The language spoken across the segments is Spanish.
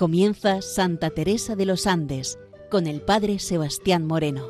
Comienza Santa Teresa de los Andes con el Padre Sebastián Moreno.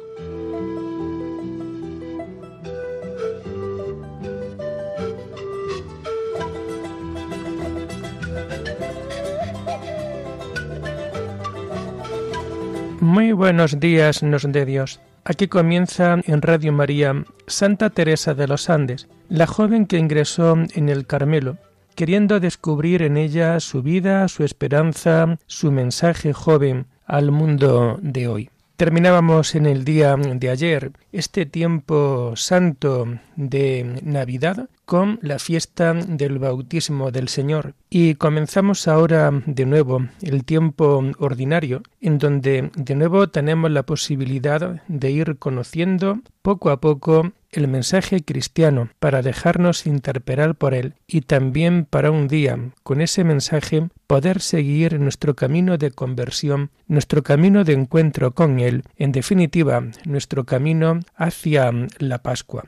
Muy buenos días, nos de Dios. Aquí comienza en Radio María Santa Teresa de los Andes, la joven que ingresó en el Carmelo queriendo descubrir en ella su vida, su esperanza, su mensaje joven al mundo de hoy. Terminábamos en el día de ayer este tiempo santo de Navidad con la fiesta del bautismo del Señor y comenzamos ahora de nuevo el tiempo ordinario en donde de nuevo tenemos la posibilidad de ir conociendo poco a poco el mensaje cristiano para dejarnos interpelar por él y también para un día, con ese mensaje, poder seguir nuestro camino de conversión, nuestro camino de encuentro con él, en definitiva, nuestro camino hacia la Pascua.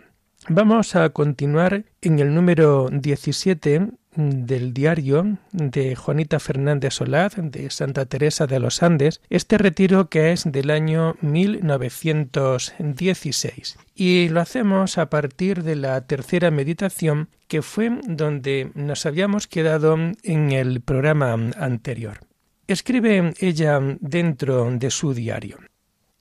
Vamos a continuar en el número 17 del diario de Juanita Fernández Solaz de Santa Teresa de los Andes, este retiro que es del año 1916. Y lo hacemos a partir de la tercera meditación que fue donde nos habíamos quedado en el programa anterior. Escribe ella dentro de su diario.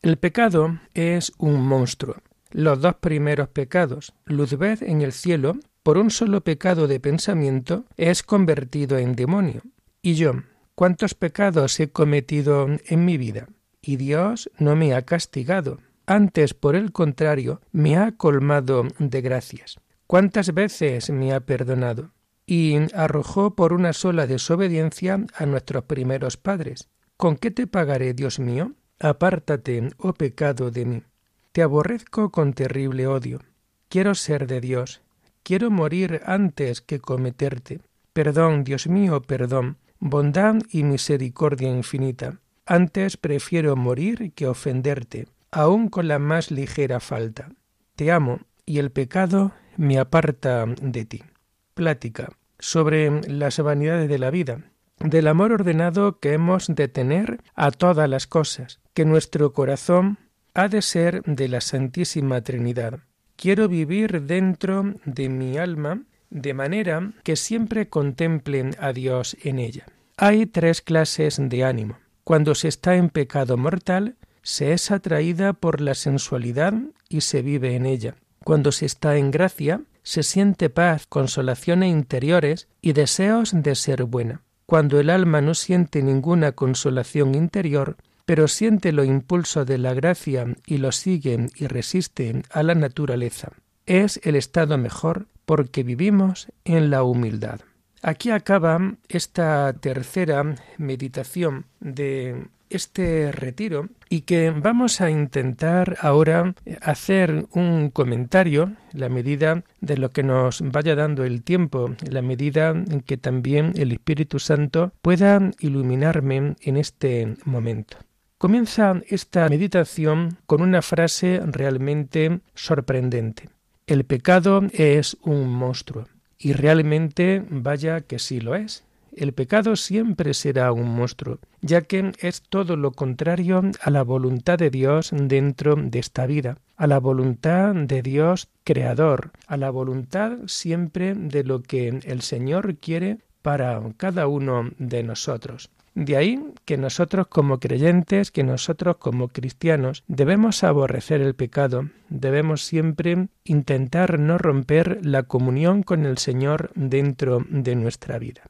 El pecado es un monstruo. Los dos primeros pecados, luzbez en el cielo por un solo pecado de pensamiento es convertido en demonio. Y yo, ¿cuántos pecados he cometido en mi vida? Y Dios no me ha castigado. Antes, por el contrario, me ha colmado de gracias. ¿Cuántas veces me ha perdonado? Y arrojó por una sola desobediencia a nuestros primeros padres. ¿Con qué te pagaré, Dios mío? Apártate, oh pecado, de mí. Te aborrezco con terrible odio. Quiero ser de Dios, Quiero morir antes que cometerte. Perdón, Dios mío, perdón, bondad y misericordia infinita. Antes prefiero morir que ofenderte, aun con la más ligera falta. Te amo, y el pecado me aparta de ti. Plática sobre las vanidades de la vida, del amor ordenado que hemos de tener a todas las cosas, que nuestro corazón ha de ser de la Santísima Trinidad Quiero vivir dentro de mi alma de manera que siempre contemplen a Dios en ella. Hay tres clases de ánimo. Cuando se está en pecado mortal, se es atraída por la sensualidad y se vive en ella. Cuando se está en gracia, se siente paz, consolaciones interiores y deseos de ser buena. Cuando el alma no siente ninguna consolación interior, pero siente lo impulso de la gracia y lo sigue y resiste a la naturaleza. Es el estado mejor porque vivimos en la humildad. Aquí acaba esta tercera meditación de este retiro y que vamos a intentar ahora hacer un comentario, la medida de lo que nos vaya dando el tiempo, la medida en que también el Espíritu Santo pueda iluminarme en este momento. Comienza esta meditación con una frase realmente sorprendente. El pecado es un monstruo. Y realmente vaya que sí lo es. El pecado siempre será un monstruo, ya que es todo lo contrario a la voluntad de Dios dentro de esta vida, a la voluntad de Dios creador, a la voluntad siempre de lo que el Señor quiere para cada uno de nosotros. De ahí que nosotros como creyentes, que nosotros como cristianos, debemos aborrecer el pecado, debemos siempre intentar no romper la comunión con el Señor dentro de nuestra vida.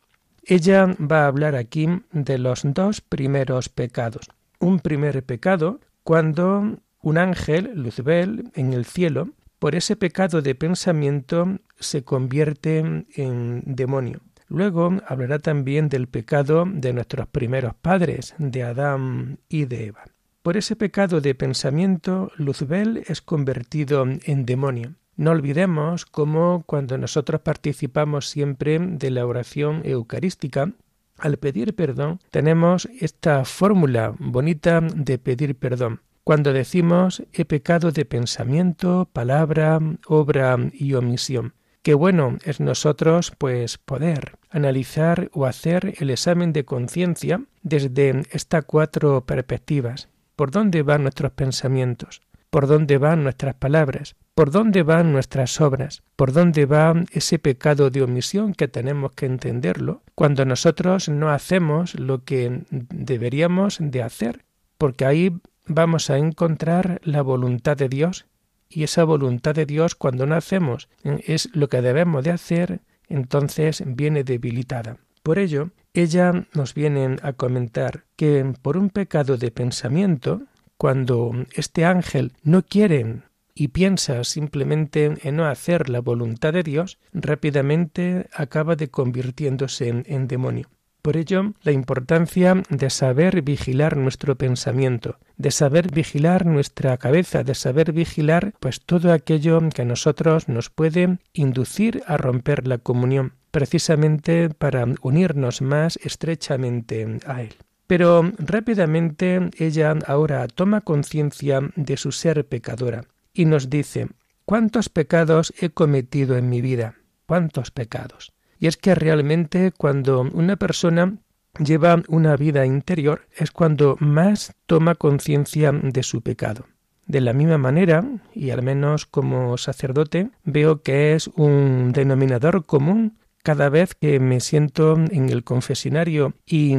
Ella va a hablar aquí de los dos primeros pecados. Un primer pecado cuando un ángel, Luzbel, en el cielo, por ese pecado de pensamiento se convierte en demonio. Luego hablará también del pecado de nuestros primeros padres, de Adán y de Eva. Por ese pecado de pensamiento, Luzbel es convertido en demonio. No olvidemos cómo cuando nosotros participamos siempre de la oración eucarística, al pedir perdón, tenemos esta fórmula bonita de pedir perdón. Cuando decimos he pecado de pensamiento, palabra, obra y omisión. Qué bueno es nosotros pues poder analizar o hacer el examen de conciencia desde estas cuatro perspectivas. ¿Por dónde van nuestros pensamientos? ¿Por dónde van nuestras palabras? ¿Por dónde van nuestras obras? ¿Por dónde va ese pecado de omisión que tenemos que entenderlo cuando nosotros no hacemos lo que deberíamos de hacer? Porque ahí vamos a encontrar la voluntad de Dios y esa voluntad de Dios cuando no hacemos es lo que debemos de hacer, entonces viene debilitada. Por ello, ella nos viene a comentar que por un pecado de pensamiento, cuando este ángel no quiere y piensa simplemente en no hacer la voluntad de Dios, rápidamente acaba de convirtiéndose en demonio. Por ello, la importancia de saber vigilar nuestro pensamiento, de saber vigilar nuestra cabeza, de saber vigilar pues todo aquello que a nosotros nos puede inducir a romper la comunión, precisamente para unirnos más estrechamente a él. Pero rápidamente ella ahora toma conciencia de su ser pecadora y nos dice, ¿cuántos pecados he cometido en mi vida? ¿Cuántos pecados? Y es que realmente cuando una persona lleva una vida interior es cuando más toma conciencia de su pecado. De la misma manera, y al menos como sacerdote, veo que es un denominador común cada vez que me siento en el confesionario y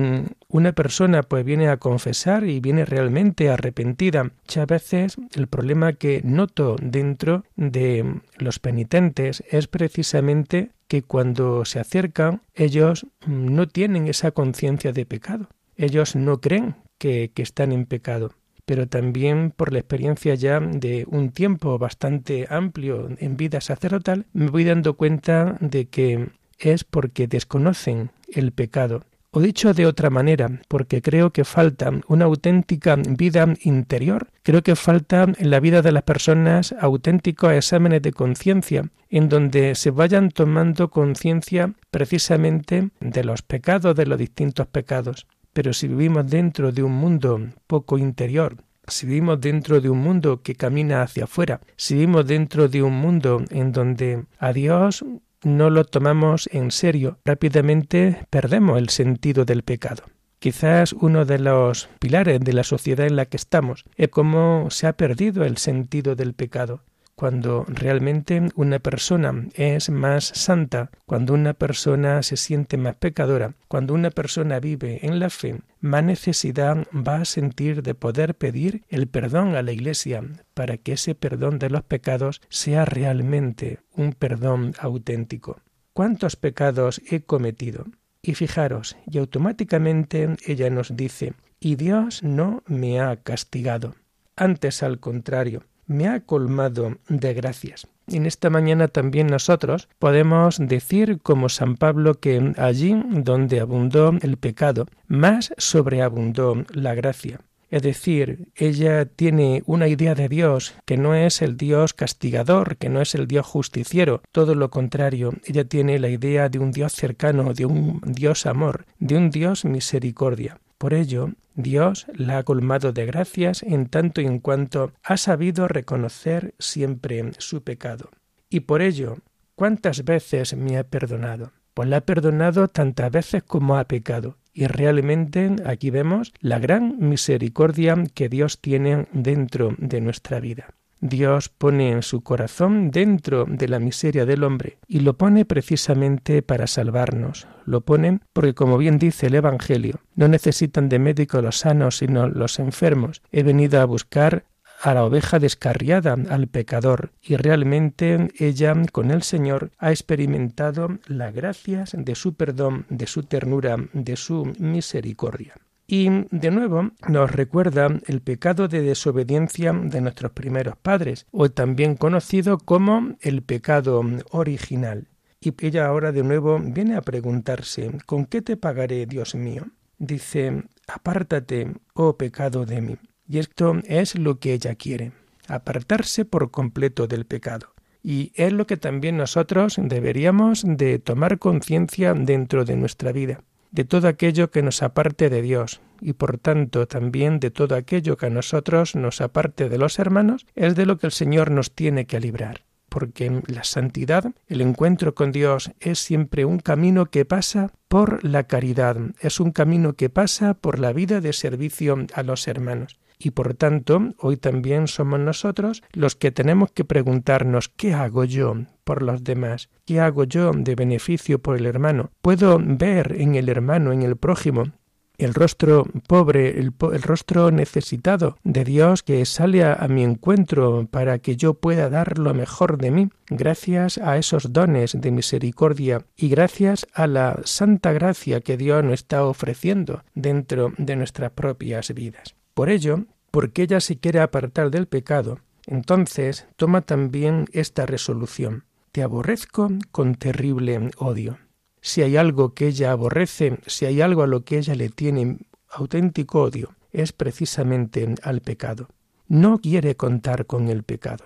una persona pues viene a confesar y viene realmente arrepentida, muchas veces el problema que noto dentro de los penitentes es precisamente que cuando se acercan ellos no tienen esa conciencia de pecado. Ellos no creen que, que están en pecado pero también por la experiencia ya de un tiempo bastante amplio en vida sacerdotal, me voy dando cuenta de que es porque desconocen el pecado. O dicho de otra manera, porque creo que falta una auténtica vida interior, creo que falta en la vida de las personas auténticos exámenes de conciencia, en donde se vayan tomando conciencia precisamente de los pecados, de los distintos pecados. Pero si vivimos dentro de un mundo poco interior, si vivimos dentro de un mundo que camina hacia afuera, si vivimos dentro de un mundo en donde a Dios no lo tomamos en serio, rápidamente perdemos el sentido del pecado. Quizás uno de los pilares de la sociedad en la que estamos es cómo se ha perdido el sentido del pecado cuando realmente una persona es más santa, cuando una persona se siente más pecadora, cuando una persona vive en la fe, más necesidad va a sentir de poder pedir el perdón a la Iglesia para que ese perdón de los pecados sea realmente un perdón auténtico. ¿Cuántos pecados he cometido? Y fijaros, y automáticamente ella nos dice, y Dios no me ha castigado. Antes al contrario, me ha colmado de gracias. En esta mañana también nosotros podemos decir como San Pablo que allí donde abundó el pecado, más sobreabundó la gracia. Es decir, ella tiene una idea de Dios que no es el Dios castigador, que no es el Dios justiciero, todo lo contrario, ella tiene la idea de un Dios cercano, de un Dios amor, de un Dios misericordia. Por ello, Dios la ha colmado de gracias en tanto y en cuanto ha sabido reconocer siempre su pecado. Y por ello, ¿cuántas veces me ha perdonado? Pues la ha perdonado tantas veces como ha pecado. Y realmente aquí vemos la gran misericordia que Dios tiene dentro de nuestra vida. Dios pone en su corazón dentro de la miseria del hombre y lo pone precisamente para salvarnos. Lo pone porque, como bien dice el Evangelio, no necesitan de médico los sanos, sino los enfermos. He venido a buscar a la oveja descarriada, al pecador, y realmente ella con el Señor ha experimentado las gracias de su perdón, de su ternura, de su misericordia. Y de nuevo nos recuerda el pecado de desobediencia de nuestros primeros padres, o también conocido como el pecado original. Y ella ahora de nuevo viene a preguntarse, ¿con qué te pagaré, Dios mío? Dice, apártate, oh pecado de mí. Y esto es lo que ella quiere, apartarse por completo del pecado. Y es lo que también nosotros deberíamos de tomar conciencia dentro de nuestra vida de todo aquello que nos aparte de Dios y por tanto también de todo aquello que a nosotros nos aparte de los hermanos, es de lo que el Señor nos tiene que librar. porque la santidad, el encuentro con Dios, es siempre un camino que pasa por la caridad, es un camino que pasa por la vida de servicio a los hermanos. Y por tanto, hoy también somos nosotros los que tenemos que preguntarnos ¿qué hago yo por los demás? ¿Qué hago yo de beneficio por el hermano? ¿Puedo ver en el hermano, en el prójimo, el rostro pobre, el, rostro necesitado de Dios que sale a, mi encuentro para que yo pueda dar lo mejor de mí, gracias a esos dones de misericordia y gracias a la santa gracia que Dios nos está ofreciendo dentro de nuestras propias vidas. Por ello, porque ella se quiere apartar del pecado, entonces toma también esta resolución. Te aborrezco con terrible odio si hay algo que ella aborrece, si hay algo a lo que ella le tiene auténtico odio, es precisamente al pecado. No quiere contar con el pecado.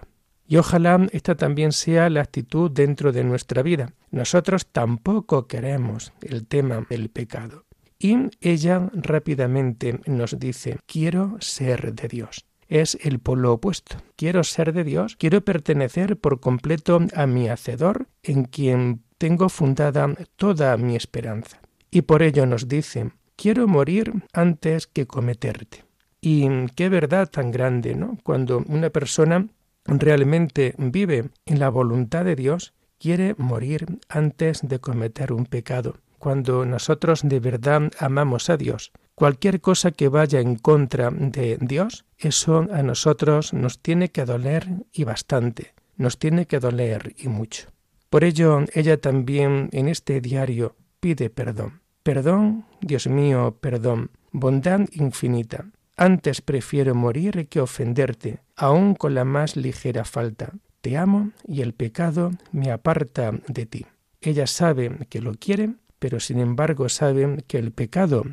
Y ojalá esta también sea la actitud dentro de nuestra vida. Nosotros tampoco queremos el tema del pecado. Y ella rápidamente nos dice, quiero ser de Dios. Es el polo opuesto. Quiero ser de Dios, quiero pertenecer por completo a mi Hacedor, en quien tengo fundada toda mi esperanza. Y por ello nos dice, quiero morir antes que cometerte. Y qué verdad tan grande, ¿no? Cuando una persona realmente vive en la voluntad de Dios, quiere morir antes de cometer un pecado. Cuando nosotros de verdad amamos a Dios, cualquier cosa que vaya en contra de Dios, eso a nosotros nos tiene que doler y bastante, nos tiene que doler y mucho. Por ello, ella también en este diario pide perdón. Perdón, Dios mío, perdón, bondad infinita. Antes prefiero morir que ofenderte, aun con la más ligera falta. Te amo y el pecado me aparta de ti. Ella sabe que lo quiere, pero sin embargo sabe que el pecado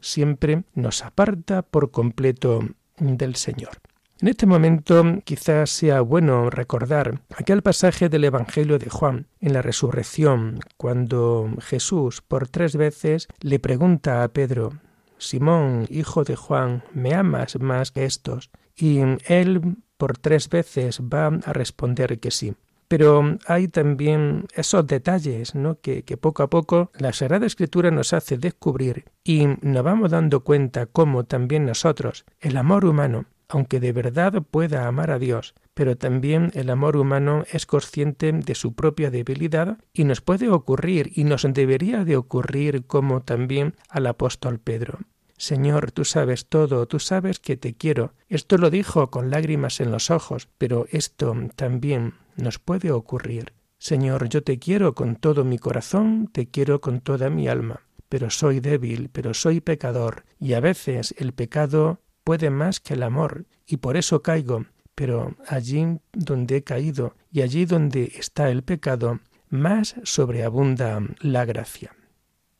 siempre nos aparta por completo del Señor. En este momento quizás sea bueno recordar aquel pasaje del Evangelio de Juan en la resurrección, cuando Jesús por tres veces le pregunta a Pedro, Simón, hijo de Juan, ¿me amas más que estos? Y él por tres veces va a responder que sí. Pero hay también esos detalles ¿no? que, poco a poco la Sagrada Escritura nos hace descubrir y nos vamos dando cuenta cómo también nosotros, el amor humano, aunque de verdad pueda amar a Dios, pero también el amor humano es consciente de su propia debilidad y nos puede ocurrir y nos debería de ocurrir como también al apóstol Pedro. Señor, tú sabes todo, tú sabes que te quiero. Esto lo dijo con lágrimas en los ojos, pero esto también nos puede ocurrir. Señor, yo te quiero con todo mi corazón, te quiero con toda mi alma, pero soy débil, pero soy pecador, y a veces el pecado puede más que el amor, y por eso caigo, pero allí donde he caído y allí donde está el pecado, más sobreabunda la gracia.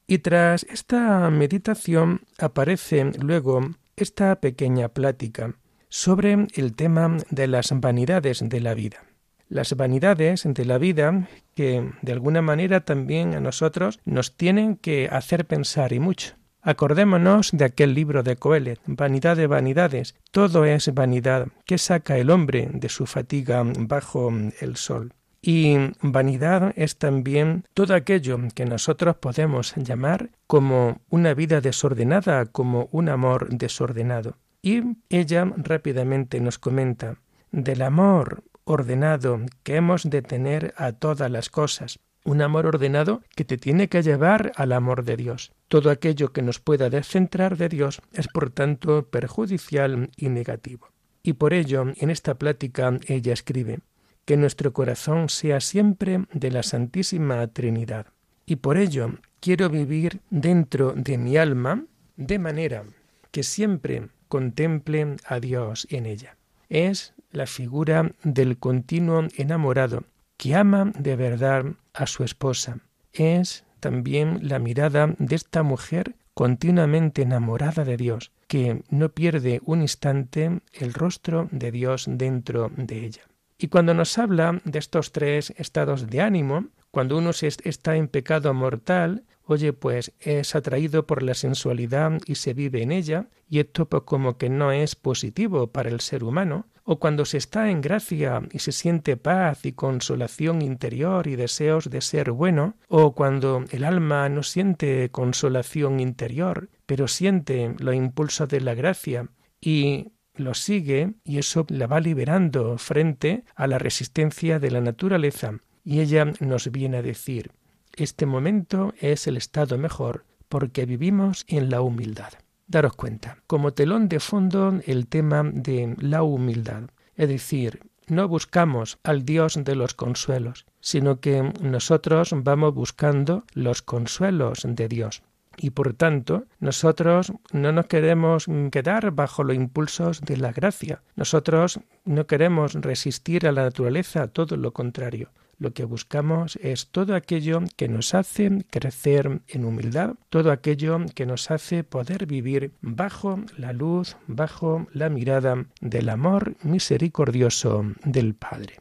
Y tras esta meditación aparece luego esta pequeña plática sobre el tema de las vanidades de la vida. Las vanidades de la vida que de alguna manera también a nosotros nos tienen que hacer pensar y mucho. Acordémonos de aquel libro de Coelet, Vanidad de vanidades, todo es vanidad, que saca el hombre de su fatiga bajo el sol. Y vanidad es también todo aquello que nosotros podemos llamar como una vida desordenada, como un amor desordenado. Y ella rápidamente nos comenta del amor ordenado que hemos de tener a todas las cosas, un amor ordenado que te tiene que llevar al amor de Dios. Todo aquello que nos pueda descentrar de Dios es por tanto perjudicial y negativo. Y por ello, en esta plática ella escribe, que nuestro corazón sea siempre de la Santísima Trinidad. Y por ello quiero vivir dentro de mi alma de manera que siempre contemple a Dios en ella. Es la figura del continuo enamorado que ama de verdad a su esposa. Es también la mirada de esta mujer continuamente enamorada de Dios, que no pierde un instante el rostro de Dios dentro de ella. Y cuando nos habla de estos tres estados de ánimo, Cuando uno está en pecado mortal, oye, pues es atraído por la sensualidad y se vive en ella, y esto pues como que no es positivo para el ser humano, o cuando se está en gracia y se siente paz y consolación interior y deseos de ser bueno, o cuando el alma no siente consolación interior, pero siente los impulsos de la gracia y lo sigue y eso la va liberando frente a la resistencia de la naturaleza. Y ella nos viene a decir, este momento es el estado mejor porque vivimos en la humildad. Daros cuenta, como telón de fondo el tema de la humildad. Es decir, no buscamos al Dios de los consuelos, sino que nosotros vamos buscando los consuelos de Dios. Y por tanto, nosotros no nos queremos quedar bajo los impulsos de la gracia. Nosotros no queremos resistir a la naturaleza, todo lo contrario. Lo que buscamos es todo aquello que nos hace crecer en humildad, todo aquello que nos hace poder vivir bajo la luz, bajo la mirada del amor misericordioso del Padre.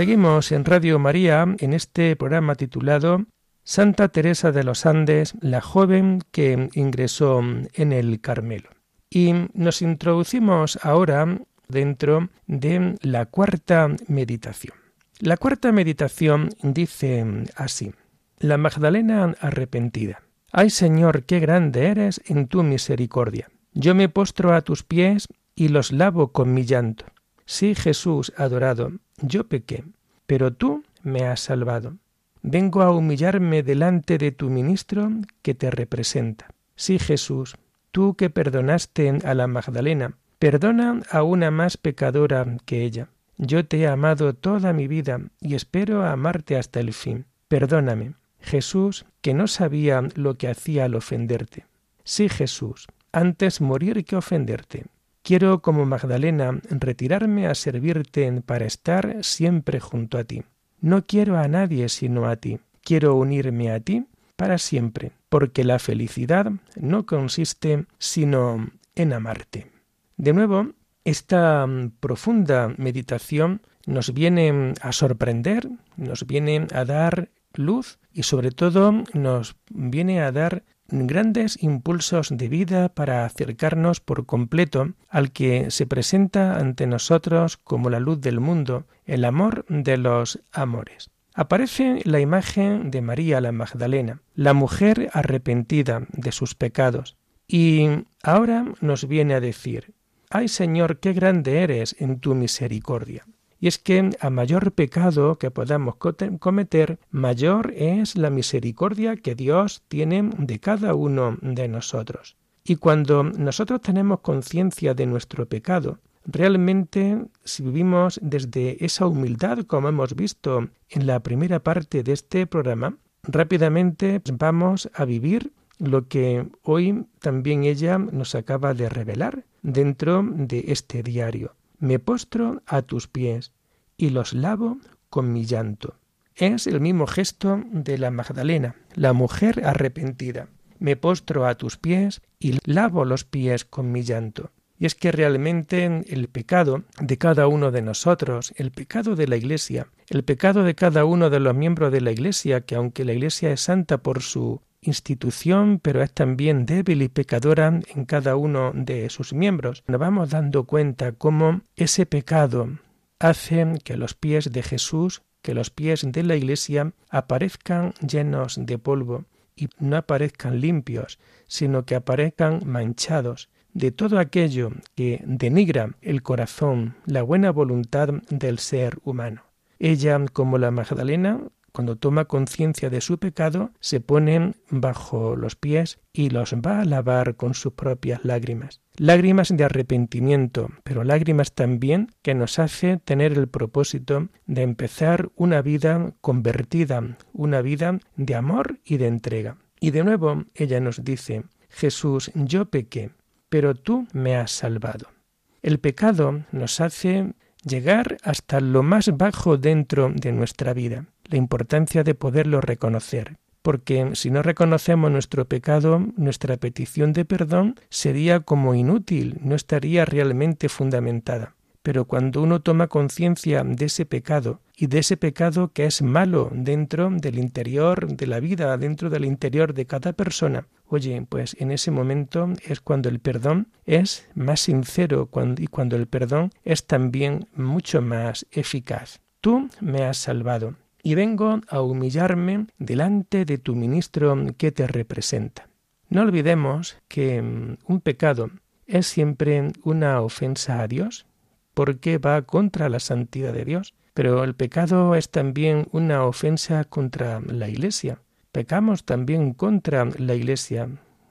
Seguimos en Radio María en este programa titulado Santa Teresa de los Andes, la joven que ingresó en el Carmelo. Y nos introducimos ahora dentro de la cuarta meditación. La cuarta meditación dice así, la Magdalena arrepentida. Ay Señor, qué grande eres en tu misericordia. Yo me postro a tus pies y los lavo con mi llanto. Sí, Jesús adorado, yo pequé, pero tú me has salvado. Vengo a humillarme delante de tu ministro que te representa. Sí, Jesús, tú que perdonaste a la Magdalena, perdona a una más pecadora que ella. Yo te he amado toda mi vida y espero amarte hasta el fin. Perdóname, Jesús, que no sabía lo que hacía al ofenderte. Sí, Jesús, antes morir que ofenderte. Quiero, como Magdalena, retirarme a servirte para estar siempre junto a ti. No quiero a nadie sino a ti. Quiero unirme a ti para siempre, porque la felicidad no consiste sino en amarte. De nuevo, esta mm, profunda meditación nos viene a sorprender, nos viene a dar luz y sobre todo nos viene a dar grandes impulsos de vida para acercarnos por completo al que se presenta ante nosotros como la luz del mundo, el amor de los amores. Aparece la imagen de María la Magdalena, la mujer arrepentida de sus pecados, y ahora nos viene a decir, Ay Señor, qué grande eres en tu misericordia. Y es que a mayor pecado que podamos cometer, mayor es la misericordia que Dios tiene de cada uno de nosotros. Y cuando nosotros tenemos conciencia de nuestro pecado, realmente si vivimos desde esa humildad, como hemos visto en la primera parte de este programa, rápidamente vamos a vivir lo que hoy también ella nos acaba de revelar dentro de este diario me postro a tus pies y los lavo con mi llanto. Es el mismo gesto de la Magdalena, la mujer arrepentida. me postro a tus pies y lavo los pies con mi llanto. Y es que realmente el pecado de cada uno de nosotros, el pecado de la Iglesia, el pecado de cada uno de los miembros de la Iglesia, que aunque la Iglesia es santa por su institución, pero es también débil y pecadora en cada uno de sus miembros, nos vamos dando cuenta cómo ese pecado hace que los pies de Jesús, que los pies de la Iglesia aparezcan llenos de polvo y no aparezcan limpios, sino que aparezcan manchados, de todo aquello que denigra el corazón, la buena voluntad del ser humano. Ella, como la Magdalena, cuando toma conciencia de su pecado, se pone bajo los pies y los va a lavar con sus propias lágrimas. Lágrimas de arrepentimiento, pero lágrimas también que nos hace tener el propósito de empezar una vida convertida, una vida de amor y de entrega. Y de nuevo ella nos dice, Jesús, yo pequé, pero tú me has salvado. El pecado nos hace llegar hasta lo más bajo dentro de nuestra vida, la importancia de poderlo reconocer, porque si no reconocemos nuestro pecado, nuestra petición de perdón sería como inútil, no estaría realmente fundamentada. Pero cuando uno toma conciencia de ese pecado y de ese pecado que es malo dentro del interior de la vida, dentro del interior de cada persona, oye, pues en ese momento es cuando el perdón es más sincero y cuando el perdón es también mucho más eficaz. Tú me has salvado y vengo a humillarme delante de tu ministro que te representa. No olvidemos que mm, un pecado es siempre una ofensa a Dios, porque va contra la santidad de Dios. Pero el pecado es también una ofensa contra la Iglesia. Pecamos también contra la Iglesia.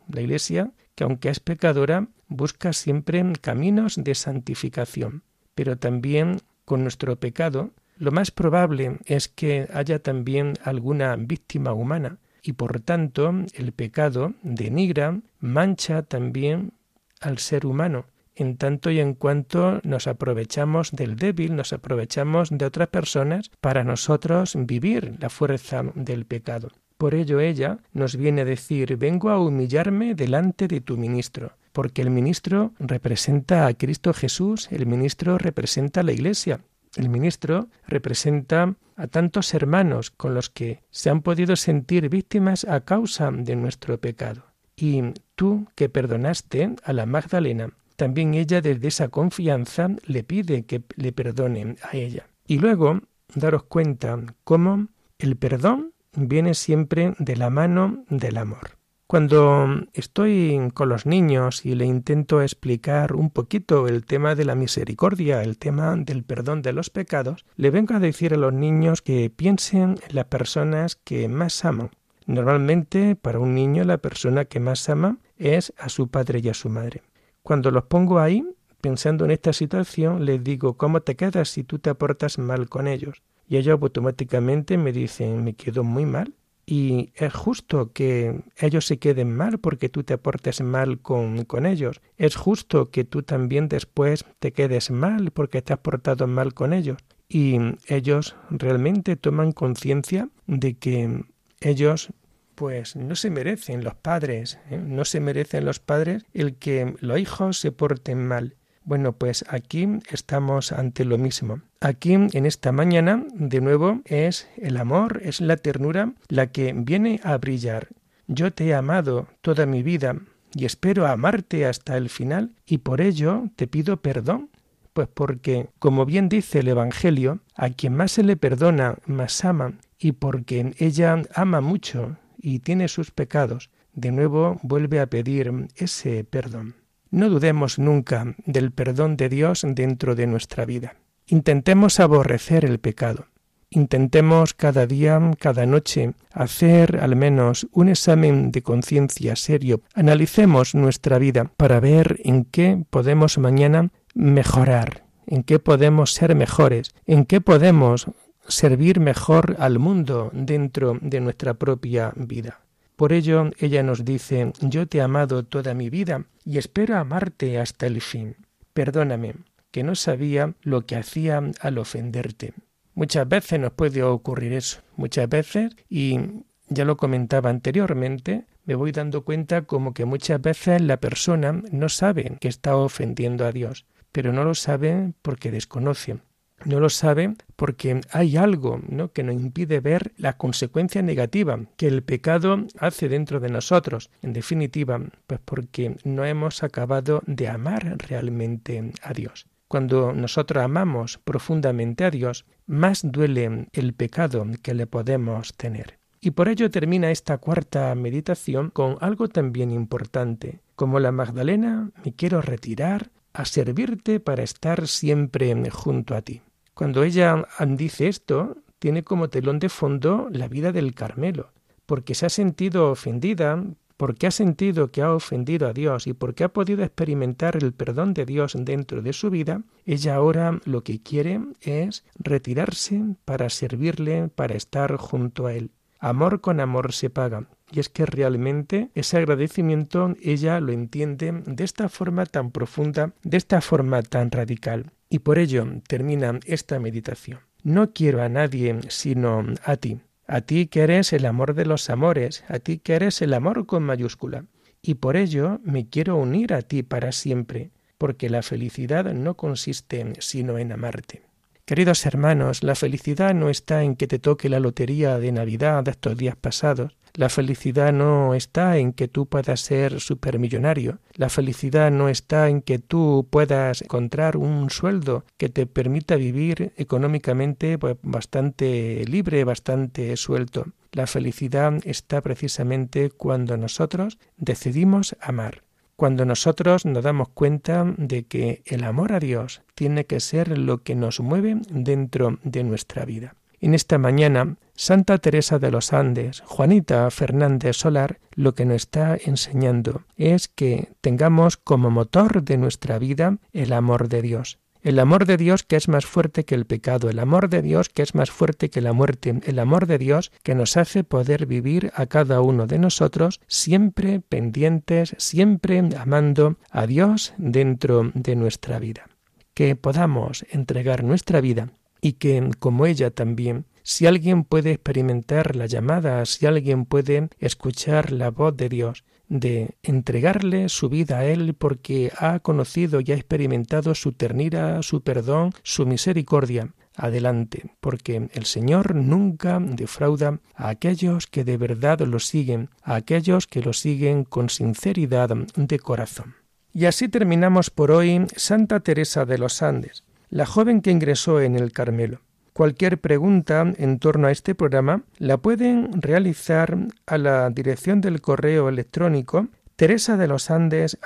La Iglesia, que aunque es pecadora, busca siempre caminos de santificación. Pero también con nuestro pecado, lo más probable es que haya también alguna víctima humana, y por tanto el pecado denigra, mancha también al ser humano, en tanto y en cuanto nos aprovechamos del débil, nos aprovechamos de otras personas para nosotros vivir la fuerza del pecado. Por ello ella nos viene a decir, vengo a humillarme delante de tu ministro, porque el ministro representa a Cristo Jesús, el ministro representa a la Iglesia, el ministro representa a tantos hermanos con los que se han podido sentir víctimas a causa de nuestro pecado. Y tú que perdonaste a la Magdalena, también ella desde esa confianza le pide que le perdone a ella. Y luego daros cuenta cómo el perdón viene siempre de la mano del amor. Cuando estoy con los niños y le intento explicar un poquito el tema de la misericordia, el tema del perdón de los pecados, le vengo a decir a los niños que piensen en las personas que más aman. Normalmente para un niño la persona que más ama es a su padre y a su madre. Cuando los pongo ahí, pensando en esta situación, les digo, ¿cómo te quedas si tú te aportas mal con ellos? Y ellos automáticamente me dicen, me quedo muy mal. Y es justo que ellos se queden mal porque tú te aportes mal con, con ellos. Es justo que tú también después te quedes mal porque te has portado mal con ellos. Y ellos realmente toman conciencia de que ellos pues no se merecen los padres, ¿eh? no se merecen los padres el que los hijos se porten mal. Bueno, pues aquí estamos ante lo mismo. Aquí en esta mañana, de nuevo, es el amor, es la ternura la que viene a brillar. Yo te he amado toda mi vida y espero amarte hasta el final y por ello te pido perdón. Pues porque, como bien dice el Evangelio, a quien más se le perdona, más ama, y porque ella ama mucho y tiene sus pecados, de nuevo vuelve a pedir ese perdón. No dudemos nunca del perdón de Dios dentro de nuestra vida. Intentemos aborrecer el pecado. Intentemos cada día, cada noche, hacer al menos un examen de conciencia serio. Analicemos nuestra vida para ver en qué podemos mañana mejorar, en qué podemos ser mejores, en qué podemos servir mejor al mundo dentro de nuestra propia vida. Por ello ella nos dice, yo te he amado toda mi vida y espero amarte hasta el fin. Perdóname, que no sabía lo que hacía al ofenderte. Muchas veces nos puede ocurrir eso, muchas veces, y ya lo comentaba anteriormente, me voy dando cuenta como que muchas veces la persona no sabe que está ofendiendo a Dios, pero no lo sabe porque desconoce. No lo sabe porque hay algo que nos impide ver la consecuencia negativa que el pecado hace dentro de nosotros. En definitiva, pues porque no hemos acabado de amar realmente a Dios. Cuando nosotros amamos profundamente a Dios, más duele el pecado que le podemos tener. Y por ello termina esta cuarta meditación con algo también importante. Como la Magdalena, me quiero retirar a servirte para estar siempre junto a ti. Cuando ella dice esto, tiene como telón de fondo la vida del Carmelo, porque se ha sentido ofendida porque ha sentido que ha ofendido a Dios y porque ha podido experimentar el perdón de Dios dentro de su vida, ella ahora lo que quiere es retirarse para servirle, para estar junto a Él. Amor con amor se paga. Y es que realmente ese agradecimiento ella lo entiende de esta forma tan profunda, de esta forma tan radical. Y por ello termina esta meditación. No quiero a nadie sino a ti a ti que eres el amor de los amores, a ti que eres el amor con mayúscula. Y por ello me quiero unir a ti para siempre, porque la felicidad no consiste sino en amarte. Queridos hermanos, la felicidad no está en que te toque la lotería de Navidad de estos días pasados, la felicidad no está en que tú puedas ser supermillonario. La felicidad no está en que tú puedas encontrar un sueldo que te permita vivir económicamente pues, bastante libre, bastante suelto. La felicidad está precisamente cuando nosotros decidimos amar, cuando nosotros nos damos cuenta de que el amor a Dios tiene que ser lo que nos mueve dentro de nuestra vida. En esta mañana, Santa Teresa de los Andes, Juanita Fernández Solar, lo que nos está enseñando es que tengamos como motor de nuestra vida el amor de Dios. El amor de Dios que es más fuerte que el pecado, el amor de Dios que es más fuerte que la muerte, el amor de Dios que nos hace poder vivir a cada uno de nosotros siempre pendientes, siempre amando a Dios dentro de nuestra vida. Que podamos entregar nuestra vida y que, como ella también, si alguien puede experimentar la llamada, si alguien puede escuchar la voz de Dios, de entregarle su vida a Él porque ha conocido y ha experimentado su ternura, su perdón, su misericordia, adelante, porque el Señor nunca defrauda a aquellos que de verdad lo siguen, a aquellos que lo siguen con sinceridad de corazón. Y así terminamos por hoy Santa Teresa de los Andes la joven que ingresó en el Carmelo. Cualquier pregunta en torno a este programa la pueden realizar a la dirección del correo electrónico teresa de los Andes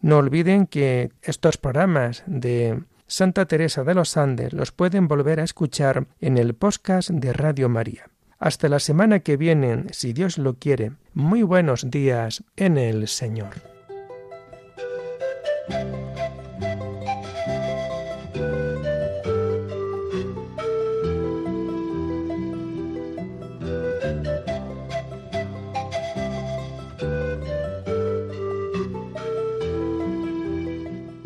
No olviden que estos programas de Santa Teresa de los Andes los pueden volver a escuchar en el podcast de Radio María. Hasta la semana que viene, si Dios lo quiere. Muy buenos días en el Señor.